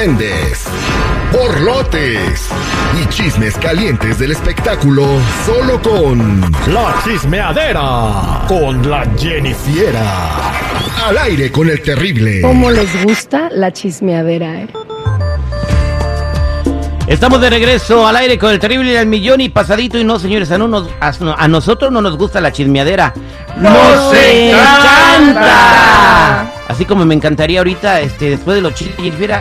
argüendes, borlotes y chismes calientes del espectáculo solo con La chismeadera con la Jennifiera. Al aire con el terrible. ¿Cómo les gusta la chismeadera, eh? Estamos de regreso al aire con el terrible del millón y pasadito y no, señores, a, no nos- a, a nosotros no nos gusta la chismeadera. ¡Nos encanta! Así como me encantaría ahorita, este, después de los chiles,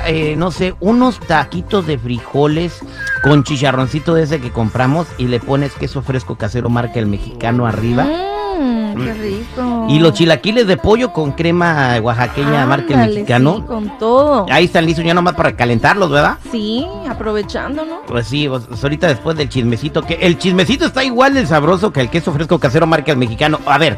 eh, no sé, unos taquitos de frijoles con chicharroncito de ese que compramos y le pones queso fresco casero marca el mexicano arriba. Mmm, qué rico. Y los chilaquiles de pollo con crema oaxaqueña marca el mexicano. sí, con todo. Ahí están listos ya nomás para calentarlos, ¿verdad? Sí, aprovechando, ¿no? Pues sí, pues, pues ahorita después del chismecito, que el chismecito está igual de sabroso que el queso fresco casero marca el mexicano. A ver,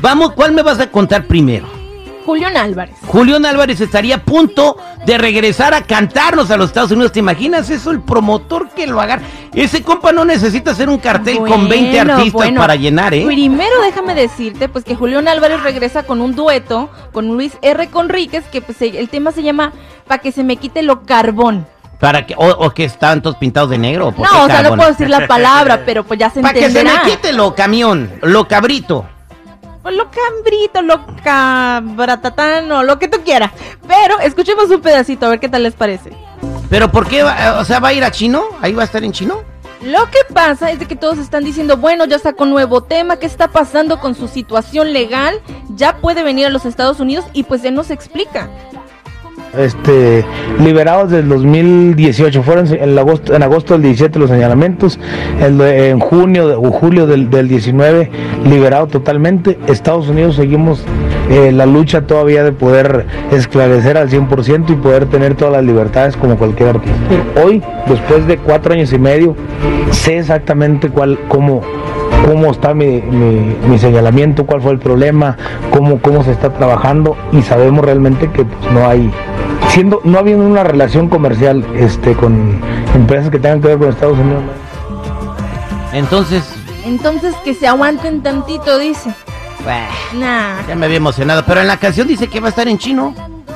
vamos, ¿cuál me vas a contar primero? Julián Álvarez. Julián Álvarez estaría a punto de regresar a cantarnos a los Estados Unidos. ¿Te imaginas eso? El promotor que lo haga. Ese compa no necesita hacer un cartel con 20 Bueno, artistas bueno. para llenar, ¿eh? Primero déjame decirte pues que Julián Álvarez regresa con un dueto con Luis R. Conríquez que pues el tema se llama Pa' que se me quite lo carbón. Para que, o, o que estaban todos pintados de negro. ¿o por qué No, o sea, no puedo decir la palabra, pero pues ya se Para que se me entenderá. quite lo camión, lo cabrito. Pues lo cambrito, lo cabratatano, lo que tú quieras. Pero escuchemos un pedacito a ver qué tal les parece. Pero ¿por qué? va- O sea, ¿va a ir a chino? ¿Ahí va a estar en chino? Lo que pasa es de que todos están diciendo, bueno, ya sacó nuevo tema, ¿qué está pasando con su situación legal? Ya puede venir a los Estados Unidos y pues él nos explica. Este, liberados del 2018. Fueron en, agosto, en agosto del 17 los señalamientos, en junio o julio del, del 19 liberado totalmente. Estados Unidos seguimos eh, la lucha todavía de poder esclarecer al 100% y poder tener todas las libertades como cualquier artista. Hoy, después de cuatro años y medio, sé exactamente cuál, cómo, cómo está mi, mi- mi señalamiento, cuál fue el problema, cómo, cómo se está trabajando y sabemos realmente que pues, no hay, siendo, no habiendo una relación comercial este, con empresas que tengan que ver con Estados Unidos. Entonces, Entonces que se aguanten tantito, dice. bah, Nah. ya me había emocionado. Pero en la canción dice que va a estar en chino.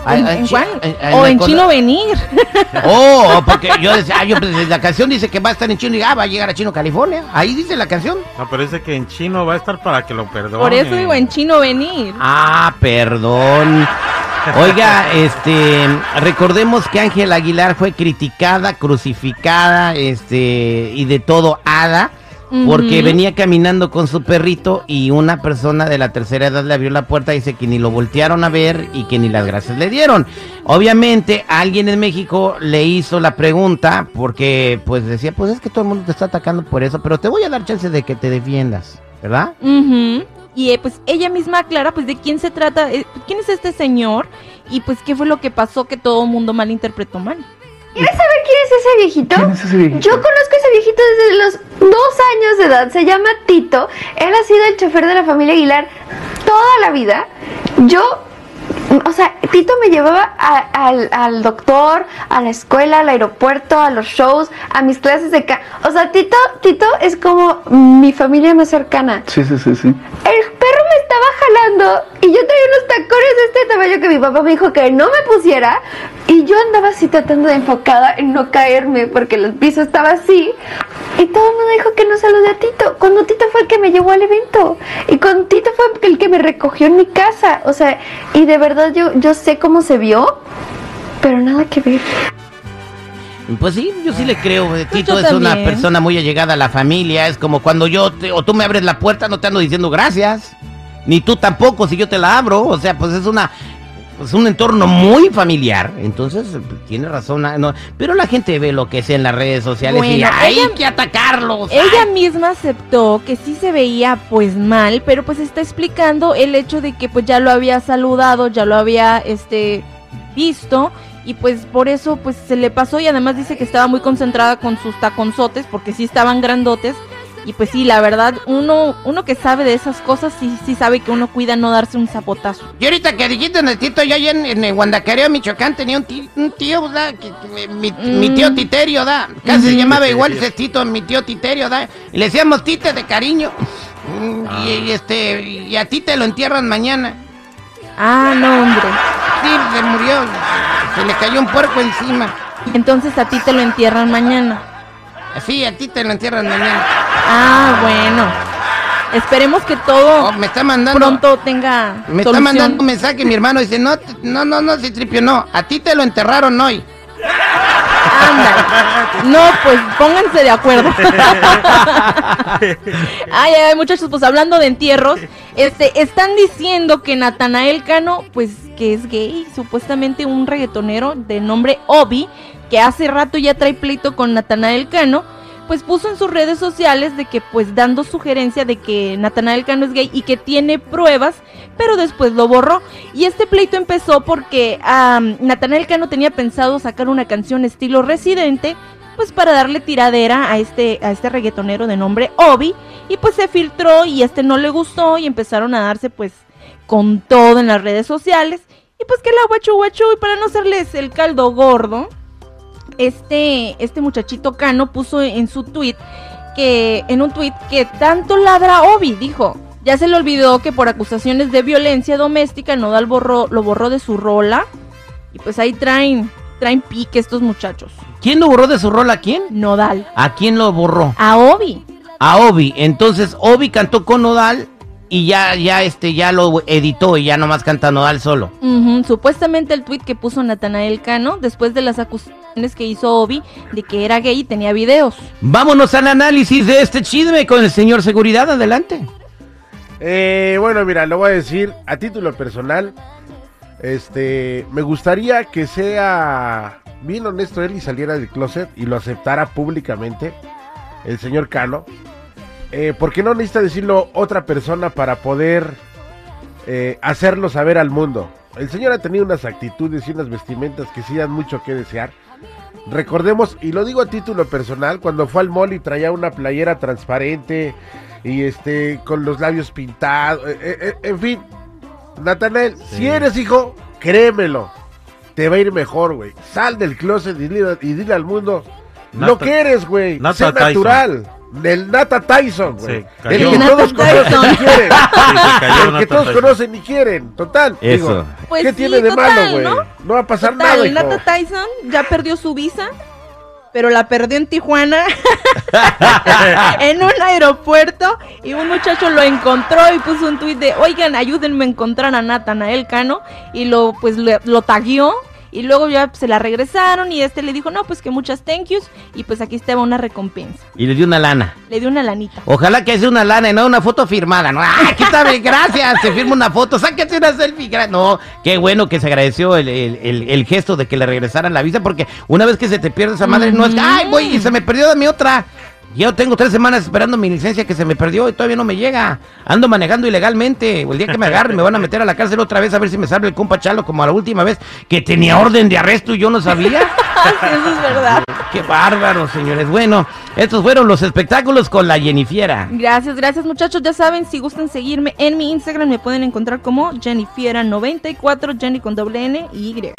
¿En, en chi- cuál? o en cosa- chino venir. Oh, porque yo decía, ah, yo pues, la canción dice que va a estar en chino y ah, va a llegar a Chino, California. Ahí dice la canción. No, pero dice que en chino va a estar para que lo perdone. Por eso digo en chino venir. Ah, perdón. Oiga, este, recordemos que Ángel Aguilar fue criticada, crucificada, este, y de todo hada, porque venía caminando con su perrito y una persona de la tercera edad le abrió la puerta y dice que ni lo voltearon a ver y que ni las gracias le dieron. Obviamente, alguien en México le hizo la pregunta porque, pues, decía, pues es que todo el mundo te está atacando por eso, pero te voy a dar chance de que te defiendas, ¿verdad? Ujú. Y eh, pues ella misma aclara pues de quién se trata, eh, quién es este señor y pues qué fue lo que pasó que todo el mundo malinterpretó mal. ¿Quieres saber quién es ese viejito? ¿Quién es ese viejito? Yo conozco a ese viejito desde los dos años de edad. Se llama Tito. Él ha sido el chofer de la familia Aguilar toda la vida. Yo, o sea, Tito me llevaba a- al, al doctor, a la escuela, al aeropuerto, a los shows, a mis clases de... Ca o sea, Tito, Tito es como mi familia más cercana. Sí, sí, sí, sí. Estaba jalando y yo traía unos tacones de este tamaño que mi papá me dijo que no me pusiera y yo andaba así tratando de enfocada en no caerme porque el piso estaba así y todo el mundo dijo que no saludé a Tito cuando Tito fue el que me llevó al evento y cuando Tito fue el que me recogió en mi casa o sea y de verdad yo, yo sé cómo se vio pero nada que ver Pues sí, yo sí le creo. eh, Tito yo es una también. persona muy allegada a la familia. Es como cuando yo te- o tú me abres la puerta, no te ando diciendo gracias. Ni tú tampoco si yo te la abro. O sea, pues es una pues un entorno muy familiar. Entonces, eh, tiene razón. ah, no, pero la gente ve lo que es en las redes sociales y hay ella- que atacarlos. Ella ay". misma aceptó que sí se veía pues mal, pero pues está explicando el hecho de que pues ya lo había saludado, ya lo había este visto y pues por eso pues se le pasó y además dice que estaba muy concentrada con sus taconzotes porque sí estaban grandotes y pues sí, la verdad, uno uno que sabe de esas cosas sí sí sabe que uno cuida no darse un zapotazo. Y ahorita que dijiste en el Tito, yo allá en, en el Guandacareo, Michoacán, tenía un tío, un. Que, que mi, mi tío Titerio, ¿da? Casi se llamaba igual ese Tito, mi tío Titerio, ¿da? Y le decíamos Tite de cariño. Mm, Y, y este, y a ti te lo entierran mañana. Ah, no, hombre. Sí, se murió. Se le cayó un puerco encima. Entonces a ti te lo entierran mañana. Sí, a ti te lo entierran mañana. Ah, bueno. Esperemos que todo Oh, me está mandando. pronto tenga Me está mandando un mensaje mi hermano. Dice, no, no, no, no, Citripio, no. A ti te lo enterraron hoy. Ándale. No, pues pónganse de acuerdo. ay, ay, muchachos, pues hablando de entierros, este, están diciendo que Natanael Cano, pues que es gay, supuestamente un reggaetonero de nombre Obi, que hace rato ya trae pleito con Natanael Cano, pues puso en sus redes sociales de que pues dando sugerencia de que Natanael Cano es gay y que tiene pruebas, pero después lo borró. Y este pleito empezó porque am, Natanael Cano tenía pensado sacar una canción estilo Residente, pues para darle tiradera a este, a este reggaetonero de nombre Obi, y pues se filtró y este no le gustó y empezaron a darse pues con todo en las redes sociales. Y pues que la guachu guachu, y para no hacerles el caldo gordo, este, este muchachito Cano puso en su tweet que, en un tweet que tanto ladra Obi, dijo. Ya se le olvidó que por acusaciones de violencia doméstica Nodal borró, lo borró de su rola. Y pues ahí traen, traen pique estos muchachos. ¿Quién lo borró de su rol a quién? Nodal. ¿A quién lo borró? A Obi. A Obi. Entonces Obi cantó con Nodal y ya, ya, este, ya lo editó y ya nomás canta Nodal solo. Supuestamente el tweet que puso Natanael Cano después de las acusaciones que hizo Obi de que era gay y tenía videos. Vámonos al análisis de este chisme con el señor Seguridad. Adelante. Eh, bueno, mira, lo voy a decir a título personal. Este, me gustaría que sea bien honesto él y saliera del closet y lo aceptara públicamente el señor Cano. Eh, porque no necesita decirlo otra persona para poder eh, hacerlo saber al mundo. El señor ha tenido unas actitudes y unas vestimentas que sí dan mucho que desear. Recordemos, y lo digo a título personal, cuando fue al mall y traía una playera transparente y este con los labios pintados, eh, eh, eh, en fin, Natanel, si eres hijo, créemelo, te va a ir mejor, güey. Sal del closet y dile, y dile al mundo lo Nata- que eres, güey. Sé Tyson. Del Nata Tyson, güey. Sí, el que Nata todos conocen y quieren. Sí, se cayó el que todos Tyson. conocen y quieren. Total. Eso. Digo, Pues ¿Qué sí, tiene de total, malo, güey? ¿no? ¿no? va a pasar Total, nada, hijo. Nata Tyson ya perdió su visa, pero la perdió en Tijuana, en un aeropuerto, y un muchacho lo encontró y puso un tuit de, oigan, ayúdenme a encontrar a Natanael Cano, y lo, pues, le- lo tagueó, y luego ya se la regresaron, y este le dijo, no, pues que muchas thank yous, y pues aquí estaba una recompensa. Y le dio una lana. Le dio una lanita. Ojalá que sea una lana y no una foto firmada. No, ¡ay, quítame! Gracias. Se firma una foto. Sáquese una selfie. No, qué bueno que se agradeció el, el- el- el gesto de que le regresaran la visa. Porque una vez que se te pierde esa madre, no es que, ¡ay, voy! Y se me perdió de mi otra. Yo tengo tres semanas esperando mi licencia que se me perdió y todavía no me llega. Ando manejando ilegalmente. El día que me agarren me van a meter a la cárcel otra vez a ver si me sale el compa Chalo como la última vez que tenía orden de arresto y yo no sabía. sí, eso es verdad. Qué bárbaro, señores. Bueno, estos fueron los espectáculos con la Jennifiera. Gracias, gracias muchachos. Ya saben, si gustan seguirme en mi Instagram me pueden encontrar como Jennifiera94, Jenny con doble N y Y.